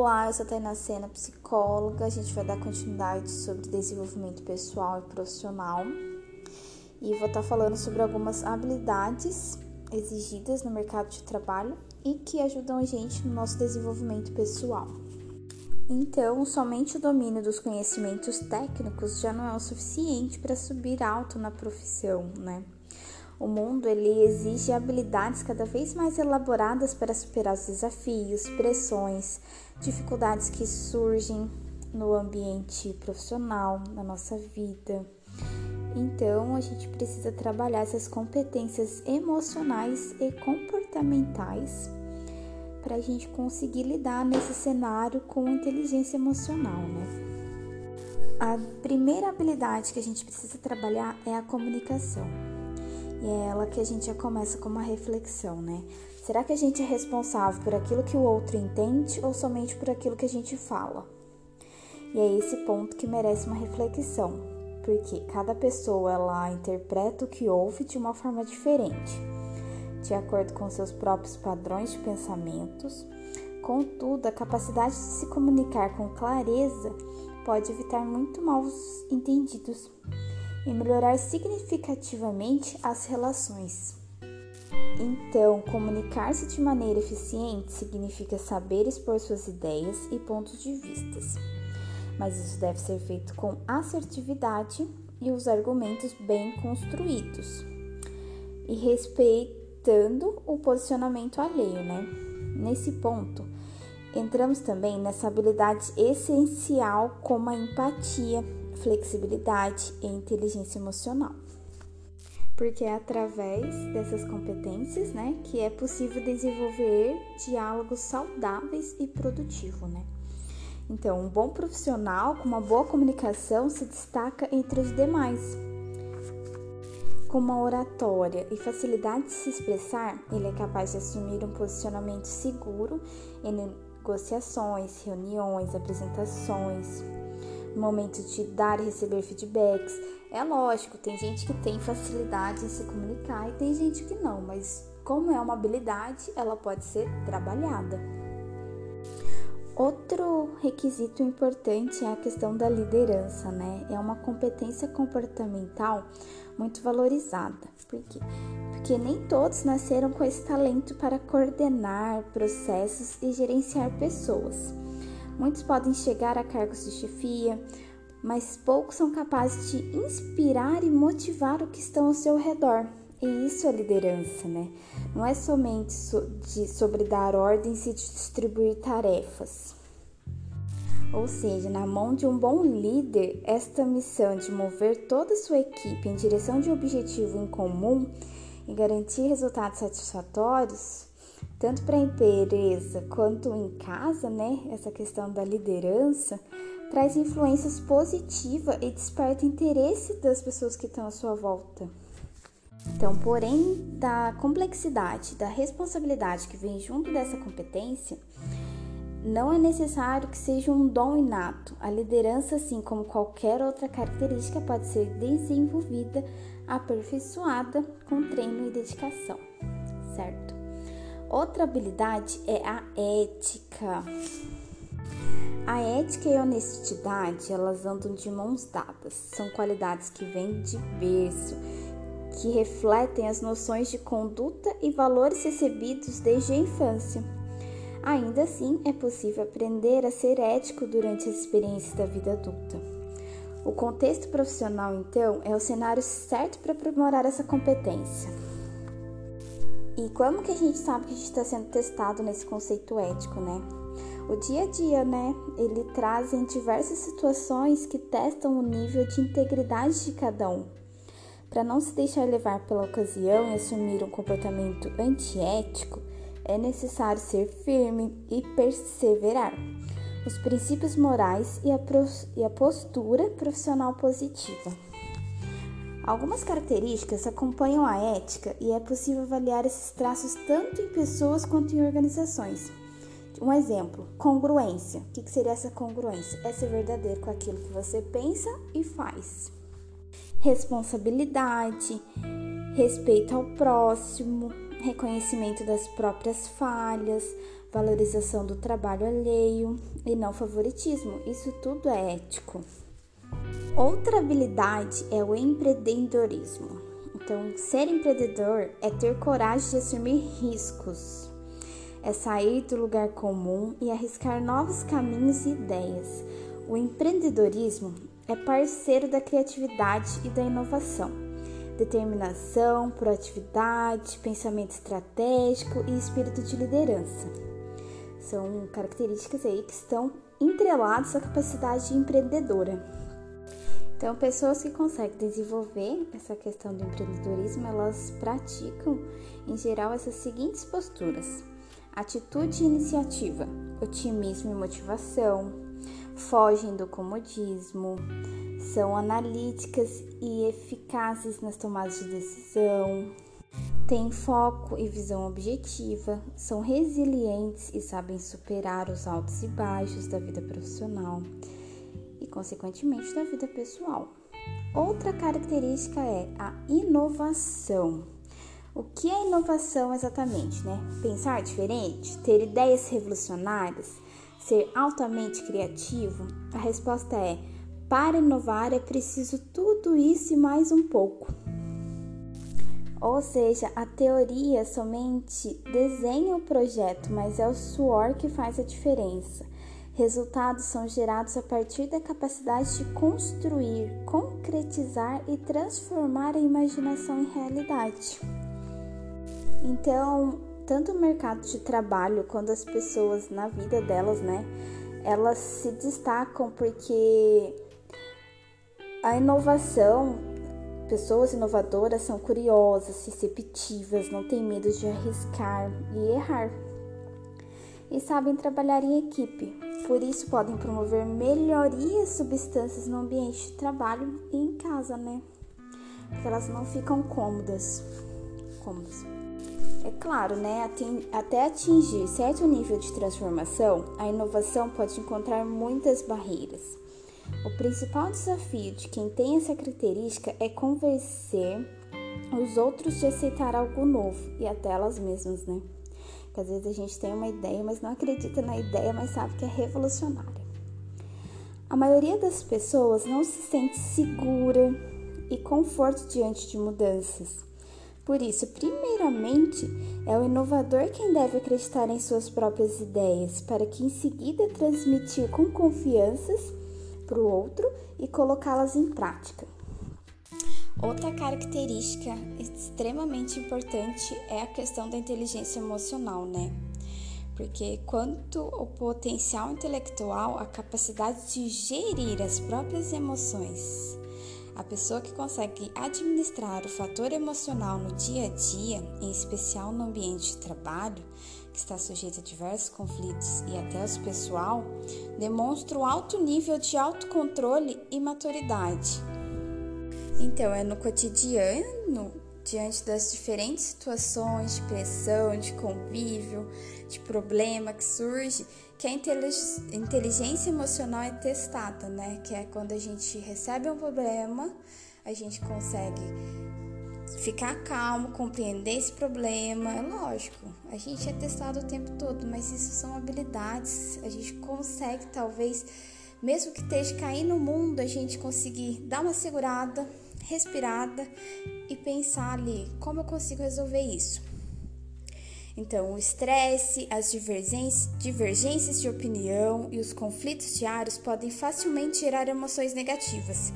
Olá, eu sou a Tainá Sena, psicóloga. A gente vai dar continuidade sobre desenvolvimento pessoal e profissional. E vou estar falando sobre algumas habilidades exigidas no mercado de trabalho e que ajudam a gente no nosso desenvolvimento pessoal. Então, somente o domínio dos conhecimentos técnicos já não é o suficiente para subir alto na profissão, né? O mundo ele exige habilidades cada vez mais elaboradas para superar os desafios, pressões, dificuldades que surgem no ambiente profissional, na nossa vida. Então, a gente precisa trabalhar essas competências emocionais e comportamentais para a gente conseguir lidar nesse cenário com inteligência emocional, né? A primeira habilidade que a gente precisa trabalhar é a comunicação. E é ela que a gente já começa com uma reflexão, né? Será que a gente é responsável por aquilo que o outro entende ou somente por aquilo que a gente fala? E é esse ponto que merece uma reflexão, porque cada pessoa ela interpreta o que ouve de uma forma diferente, de acordo com seus próprios padrões de pensamentos. Contudo, a capacidade de se comunicar com clareza pode evitar muito maus entendidos e melhorar significativamente as relações. Então, comunicar-se de maneira eficiente significa saber expor suas ideias e pontos de vistas, mas isso deve ser feito com assertividade e os argumentos bem construídos e respeitando o posicionamento alheio, né? Nesse ponto, entramos também nessa habilidade essencial como a empatia flexibilidade e inteligência emocional. Porque é através dessas competências, né, que é possível desenvolver diálogos saudáveis e produtivos, né? Então, um bom profissional com uma boa comunicação se destaca entre os demais. Com uma oratória e facilidade de se expressar, ele é capaz de assumir um posicionamento seguro em negociações, reuniões, apresentações, momento de dar e receber feedbacks. É lógico, tem gente que tem facilidade em se comunicar e tem gente que não, mas como é uma habilidade, ela pode ser trabalhada. Outro requisito importante é a questão da liderança, né? É uma competência comportamental muito valorizada. Por quê? Porque nem todos nasceram com esse talento para coordenar processos e gerenciar pessoas. Muitos podem chegar a cargos de chefia, mas poucos são capazes de inspirar e motivar o que estão ao seu redor. E isso é liderança, né? Não é somente de, sobre dar ordens e distribuir tarefas. Ou seja, na mão de um bom líder, esta missão de mover toda a sua equipe em direção de um objetivo em comum e garantir resultados satisfatórios tanto para a empresa quanto em casa, né? Essa questão da liderança traz influências positivas e desperta interesse das pessoas que estão à sua volta. Então, porém, da complexidade, da responsabilidade que vem junto dessa competência, não é necessário que seja um dom inato. A liderança, assim como qualquer outra característica, pode ser desenvolvida, aperfeiçoada com treino e dedicação, certo? Outra habilidade é a ética. A ética e a honestidade, elas andam de mãos dadas. São qualidades que vêm de berço, que refletem as noções de conduta e valores recebidos desde a infância. Ainda assim, é possível aprender a ser ético durante as experiências da vida adulta. O contexto profissional, então, é o cenário certo para aprimorar essa competência. E como que a gente sabe que a gente está sendo testado nesse conceito ético, né? O dia a dia, né? Ele traz em diversas situações que testam o nível de integridade de cada um. Para não se deixar levar pela ocasião e assumir um comportamento antiético, é necessário ser firme e perseverar. Os princípios morais e a, e a postura profissional positiva. Algumas características acompanham a ética e é possível avaliar esses traços tanto em pessoas quanto em organizações. Um exemplo, congruência. O que seria essa congruência? É ser verdadeiro com aquilo que você pensa e faz. Responsabilidade, respeito ao próximo, reconhecimento das próprias falhas, valorização do trabalho alheio e não favoritismo. Isso tudo é ético. Outra habilidade é o empreendedorismo. Então, ser empreendedor é ter coragem de assumir riscos, é sair do lugar comum e arriscar novos caminhos e ideias. O empreendedorismo é parceiro da criatividade e da inovação, determinação, proatividade, pensamento estratégico e espírito de liderança. São características aí que estão entreladas à capacidade empreendedora. Então, pessoas que conseguem desenvolver essa questão do empreendedorismo, elas praticam, em geral, essas seguintes posturas: atitude e iniciativa, otimismo e motivação, fogem do comodismo, são analíticas e eficazes nas tomadas de decisão, têm foco e visão objetiva, são resilientes e sabem superar os altos e baixos da vida profissional consequentemente, da vida pessoal. Outra característica é a inovação. O que é inovação exatamente, né? Pensar diferente, ter ideias revolucionárias, ser altamente criativo? A resposta é: para inovar é preciso tudo isso e mais um pouco. Ou seja, a teoria somente desenha o projeto, mas é o suor que faz a diferença. Resultados são gerados a partir da capacidade de construir, concretizar e transformar a imaginação em realidade. Então, tanto o mercado de trabalho quanto as pessoas na vida delas, né, elas se destacam porque a inovação, pessoas inovadoras são curiosas, receptivas, não têm medo de arriscar e errar e sabem trabalhar em equipe. Por isso podem promover melhorias substâncias no ambiente de trabalho e em casa, né? Porque elas não ficam cômodas. cômodas. É claro, né? Até atingir certo nível de transformação, a inovação pode encontrar muitas barreiras. O principal desafio de quem tem essa característica é convencer os outros de aceitar algo novo e até elas mesmas, né? Que às vezes a gente tem uma ideia, mas não acredita na ideia, mas sabe que é revolucionária. A maioria das pessoas não se sente segura e conforto diante de mudanças. Por isso, primeiramente, é o inovador quem deve acreditar em suas próprias ideias, para que em seguida transmitir com confianças para o outro e colocá-las em prática. Outra característica extremamente importante é a questão da inteligência emocional, né? Porque quanto o potencial intelectual, a capacidade de gerir as próprias emoções, a pessoa que consegue administrar o fator emocional no dia a dia, em especial no ambiente de trabalho, que está sujeito a diversos conflitos e até os pessoal, demonstra um alto nível de autocontrole e maturidade então, é no cotidiano, diante das diferentes situações de pressão, de convívio, de problema que surge, que a inteligência emocional é testada, né? Que é quando a gente recebe um problema, a gente consegue ficar calmo, compreender esse problema. É lógico, a gente é testado o tempo todo, mas isso são habilidades. A gente consegue, talvez, mesmo que esteja caindo no mundo, a gente conseguir dar uma segurada respirada e pensar ali como eu consigo resolver isso. Então, o estresse, as divergências de opinião e os conflitos diários podem facilmente gerar emoções negativas,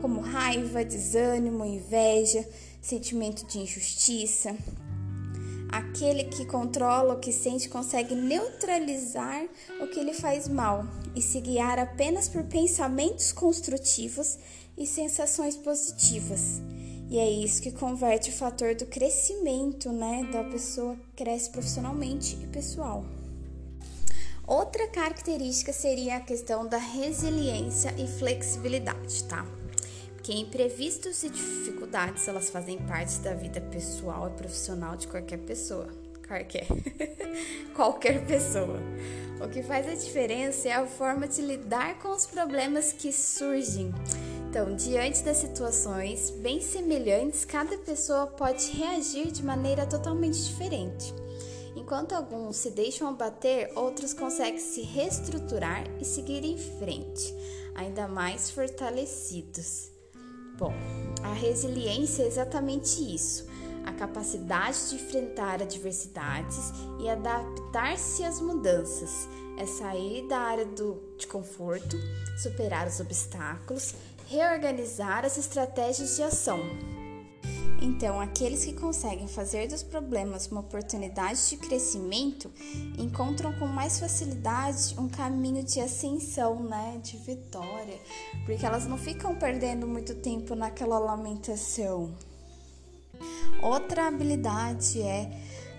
como raiva, desânimo, inveja, sentimento de injustiça. Aquele que controla o que sente consegue neutralizar o que lhe faz mal e se guiar apenas por pensamentos construtivos e sensações positivas. E é isso que converte o fator do crescimento, né, da pessoa cresce profissionalmente e pessoal. Outra característica seria a questão da resiliência e flexibilidade, tá? Porque imprevistos e dificuldades, elas fazem parte da vida pessoal e profissional de qualquer pessoa. Qualquer. qualquer pessoa. O que faz a diferença é a forma de lidar com os problemas que surgem então, diante das situações bem semelhantes, cada pessoa pode reagir de maneira totalmente diferente. Enquanto alguns se deixam abater, outros conseguem se reestruturar e seguir em frente, ainda mais fortalecidos. Bom, a resiliência é exatamente isso a capacidade de enfrentar adversidades e adaptar-se às mudanças, é sair da área do, de conforto, superar os obstáculos, reorganizar as estratégias de ação. Então, aqueles que conseguem fazer dos problemas uma oportunidade de crescimento encontram com mais facilidade um caminho de ascensão, né, de vitória, porque elas não ficam perdendo muito tempo naquela lamentação. Outra habilidade é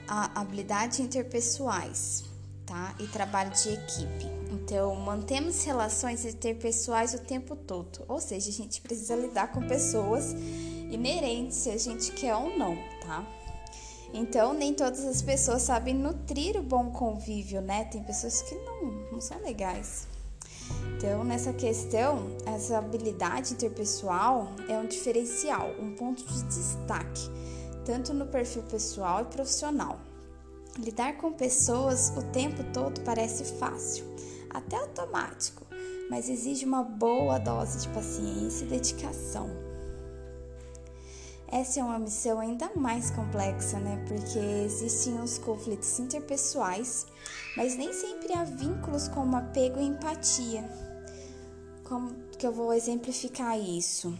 a habilidade interpessoais, tá? E trabalho de equipe. Então, mantemos relações interpessoais o tempo todo, ou seja, a gente precisa lidar com pessoas inerentes se a gente quer ou não, tá? Então, nem todas as pessoas sabem nutrir o bom convívio, né? Tem pessoas que não, não são legais. Então, nessa questão, essa habilidade interpessoal é um diferencial, um ponto de destaque tanto no perfil pessoal e profissional. Lidar com pessoas o tempo todo parece fácil, até automático, mas exige uma boa dose de paciência e dedicação. Essa é uma missão ainda mais complexa, né? Porque existem os conflitos interpessoais, mas nem sempre há vínculos como apego e empatia. Como que eu vou exemplificar isso?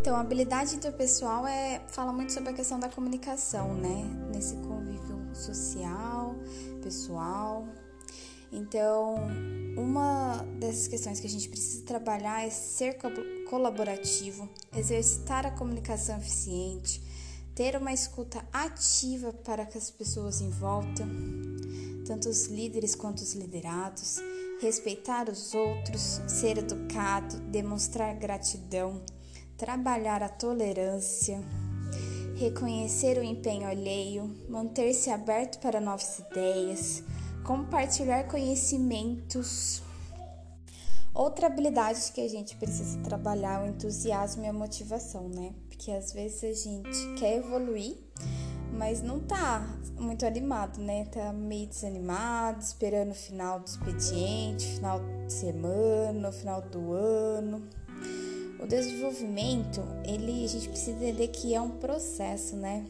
Então, a habilidade interpessoal é, fala muito sobre a questão da comunicação, né? Nesse convívio social, pessoal. Então, uma dessas questões que a gente precisa trabalhar é ser colaborativo, exercitar a comunicação eficiente, ter uma escuta ativa para as pessoas em volta, tanto os líderes quanto os liderados, respeitar os outros, ser educado, demonstrar gratidão, trabalhar a tolerância, reconhecer o empenho alheio, manter-se aberto para novas ideias, compartilhar conhecimentos. Outra habilidade que a gente precisa trabalhar é o entusiasmo e a motivação, né? Porque às vezes a gente quer evoluir, mas não tá muito animado, né? Tá meio desanimado, esperando o final do expediente, final de semana, final do ano. O desenvolvimento, ele a gente precisa entender que é um processo, né?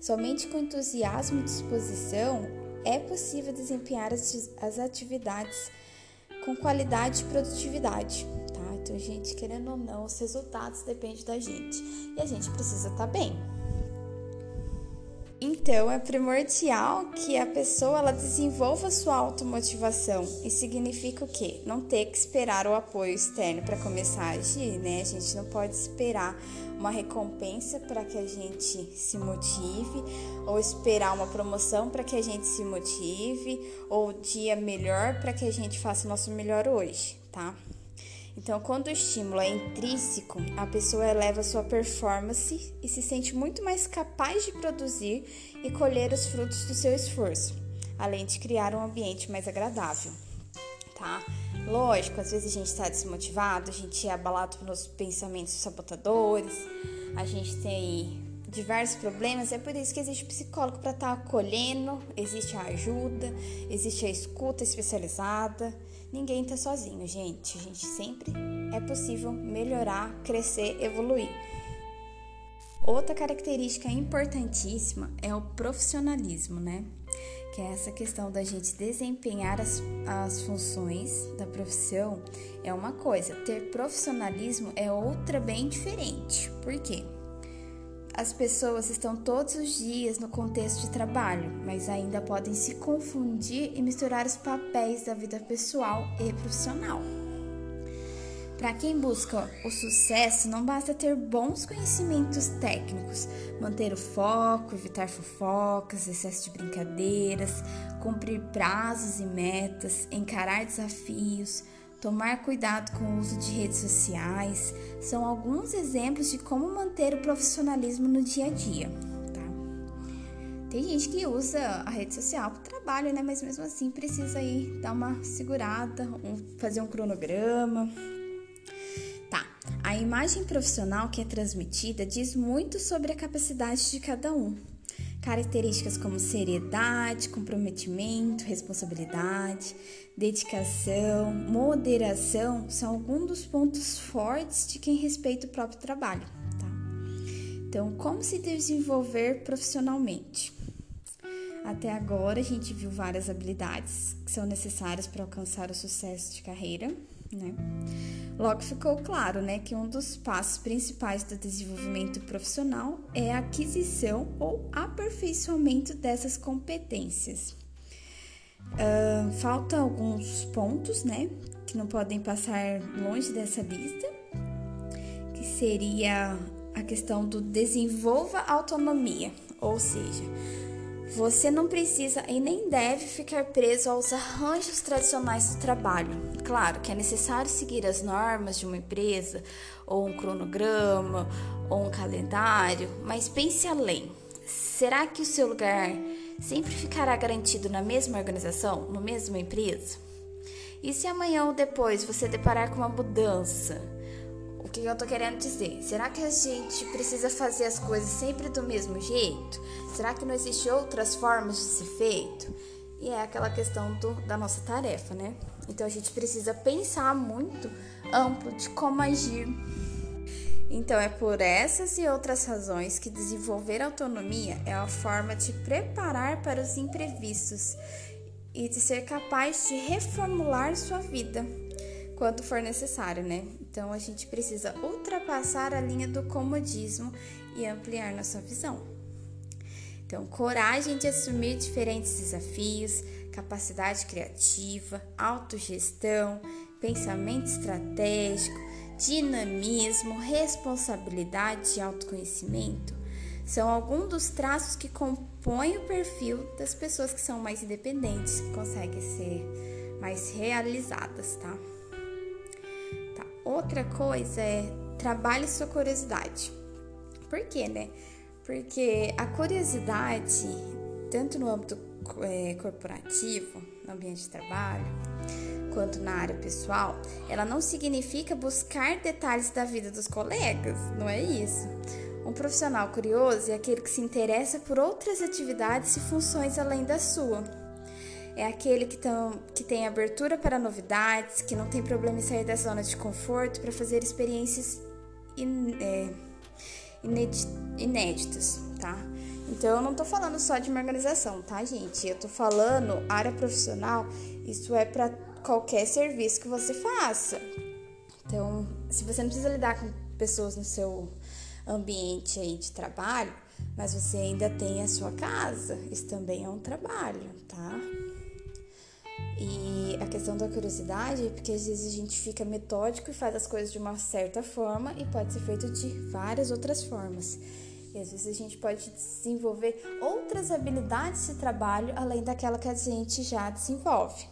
Somente com entusiasmo e disposição é possível desempenhar as, atividades com qualidade e produtividade, tá? Então, gente, querendo ou não, os resultados dependem da gente e a gente precisa estar tá bem. Então, é primordial que a pessoa ela desenvolva sua automotivação. E significa o quê? Não ter que esperar o apoio externo para começar a agir, né? A gente não pode esperar uma recompensa para que a gente se motive, ou esperar uma promoção para que a gente se motive, ou dia melhor para que a gente faça o nosso melhor hoje, tá? Então, quando o estímulo é intrínseco, a pessoa eleva sua performance e se sente muito mais capaz de produzir e colher os frutos do seu esforço, além de criar um ambiente mais agradável. Tá? Lógico, às vezes a gente está desmotivado, a gente é abalado pelos pensamentos sabotadores, a gente tem diversos problemas, é por isso que existe o psicólogo para estar tá acolhendo, existe a ajuda, existe a escuta especializada. Ninguém está sozinho, gente. A gente sempre é possível melhorar, crescer, evoluir. Outra característica importantíssima é o profissionalismo, né? Que é essa questão da gente desempenhar as, as funções da profissão é uma coisa, ter profissionalismo é outra bem diferente. Por quê? As pessoas estão todos os dias no contexto de trabalho, mas ainda podem se confundir e misturar os papéis da vida pessoal e profissional. Para quem busca o sucesso, não basta ter bons conhecimentos técnicos, manter o foco, evitar fofocas, excesso de brincadeiras, cumprir prazos e metas, encarar desafios, Tomar cuidado com o uso de redes sociais são alguns exemplos de como manter o profissionalismo no dia a dia. Tá? Tem gente que usa a rede social para trabalho, né? Mas mesmo assim precisa aí dar uma segurada, fazer um cronograma. Imagem profissional que é transmitida diz muito sobre a capacidade de cada um. Características como seriedade, comprometimento, responsabilidade, dedicação, moderação são alguns dos pontos fortes de quem respeita o próprio trabalho. Tá? Então, como se desenvolver profissionalmente? Até agora a gente viu várias habilidades que são necessárias para alcançar o sucesso de carreira, né? Logo ficou claro, né, que um dos passos principais do desenvolvimento profissional é a aquisição ou aperfeiçoamento dessas competências. Uh, falta alguns pontos, né, que não podem passar longe dessa lista, que seria a questão do desenvolva autonomia, ou seja, você não precisa e nem deve ficar preso aos arranjos tradicionais do trabalho. Claro que é necessário seguir as normas de uma empresa, ou um cronograma, ou um calendário, mas pense além. Será que o seu lugar sempre ficará garantido na mesma organização, no mesma empresa? E se amanhã ou depois você deparar com uma mudança? Que eu tô querendo dizer? Será que a gente precisa fazer as coisas sempre do mesmo jeito? Será que não existem outras formas de ser feito? E é aquela questão do, da nossa tarefa, né? Então a gente precisa pensar muito amplo de como agir. Então é por essas e outras razões que desenvolver autonomia é uma forma de preparar para os imprevistos e de ser capaz de reformular sua vida quando for necessário, né? Então a gente precisa ultrapassar a linha do comodismo e ampliar nossa visão. Então, coragem de assumir diferentes desafios, capacidade criativa, autogestão, pensamento estratégico, dinamismo, responsabilidade e autoconhecimento são alguns dos traços que compõem o perfil das pessoas que são mais independentes, que conseguem ser mais realizadas, tá? Outra coisa é trabalhe sua curiosidade. Por quê, né? Porque a curiosidade, tanto no âmbito é, corporativo, no ambiente de trabalho, quanto na área pessoal, ela não significa buscar detalhes da vida dos colegas, não é isso. Um profissional curioso é aquele que se interessa por outras atividades e funções além da sua é aquele que, tão, que tem abertura para novidades, que não tem problema em sair da zona de conforto para fazer experiências in, é, inéditas, tá? Então eu não tô falando só de uma organização, tá, gente? Eu tô falando área profissional, isso é para qualquer serviço que você faça. Então, se você não precisa lidar com pessoas no seu ambiente aí de trabalho, mas você ainda tem a sua casa, isso também é um trabalho, tá? Questão da curiosidade é porque às vezes a gente fica metódico e faz as coisas de uma certa forma e pode ser feito de várias outras formas. E às vezes a gente pode desenvolver outras habilidades de trabalho além daquela que a gente já desenvolve.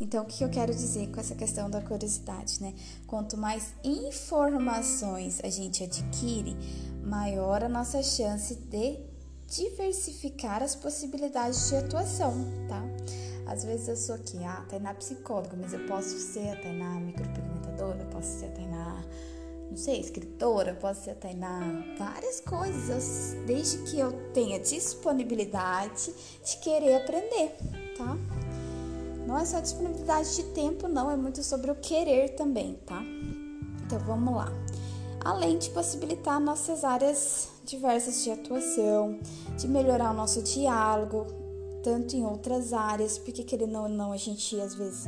Então, o que eu quero dizer com essa questão da curiosidade, né? Quanto mais informações a gente adquire, maior a nossa chance de diversificar as possibilidades de atuação, tá? Às vezes eu sou aqui, ah, Tainá psicóloga, mas eu posso ser a Tainá micropigmentadora, posso ser a Tainá, não sei, escritora, posso ser a Tainá várias coisas, desde que eu tenha disponibilidade de querer aprender, tá? Não é só disponibilidade de tempo, não, é muito sobre o querer também, tá? Então vamos lá. Além de possibilitar nossas áreas diversas de atuação, de melhorar o nosso diálogo, tanto em outras áreas, porque querendo ou não, a gente às vezes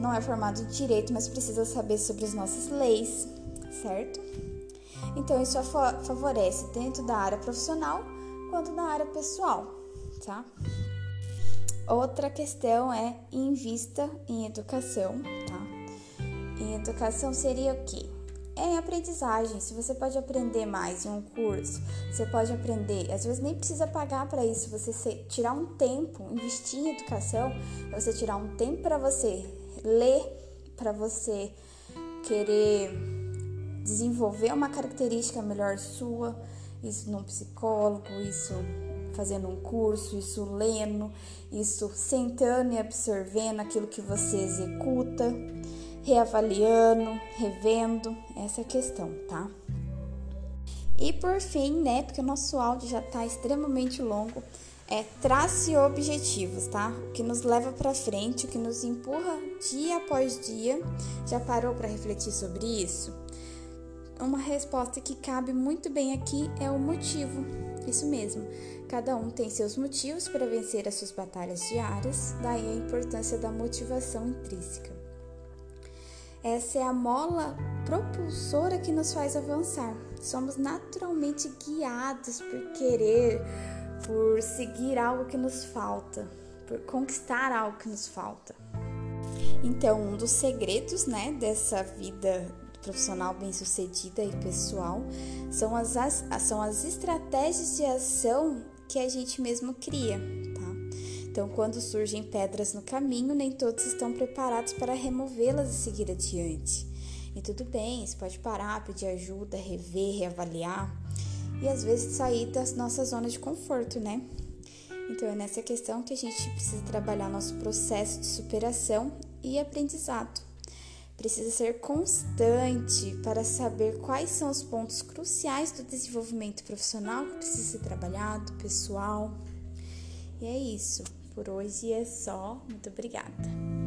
não é formado em direito, mas precisa saber sobre as nossas leis, certo? Então isso favorece dentro da área profissional quanto na área pessoal, tá? Outra questão é invista em educação, tá? Em educação seria o quê? É aprendizagem. Se você pode aprender mais em um curso, você pode aprender. Às vezes nem precisa pagar para isso. Você tirar um tempo, investir em educação, é você tirar um tempo para você ler, para você querer desenvolver uma característica melhor sua. Isso num psicólogo, isso fazendo um curso, isso lendo, isso sentando e absorvendo aquilo que você executa reavaliando, revendo essa questão, tá? E por fim, né, porque o nosso áudio já está extremamente longo, é trace objetivos, tá? O que nos leva para frente, o que nos empurra dia após dia. Já parou para refletir sobre isso? Uma resposta que cabe muito bem aqui é o motivo. Isso mesmo. Cada um tem seus motivos para vencer as suas batalhas diárias, daí a importância da motivação intrínseca. Essa é a mola propulsora que nos faz avançar. Somos naturalmente guiados por querer, por seguir algo que nos falta, por conquistar algo que nos falta. Então, um dos segredos, né, dessa vida profissional bem-sucedida e pessoal são as, as, são as estratégias de ação que a gente mesmo cria, então, quando surgem pedras no caminho, nem todos estão preparados para removê-las e seguir adiante. E tudo bem, você pode parar, pedir ajuda, rever, reavaliar e às vezes sair da nossa zona de conforto, né? Então é nessa questão que a gente precisa trabalhar nosso processo de superação e aprendizado. Precisa ser constante para saber quais são os pontos cruciais do desenvolvimento profissional que precisa ser trabalhado, pessoal. E é isso. Por hoje é só. Muito obrigada.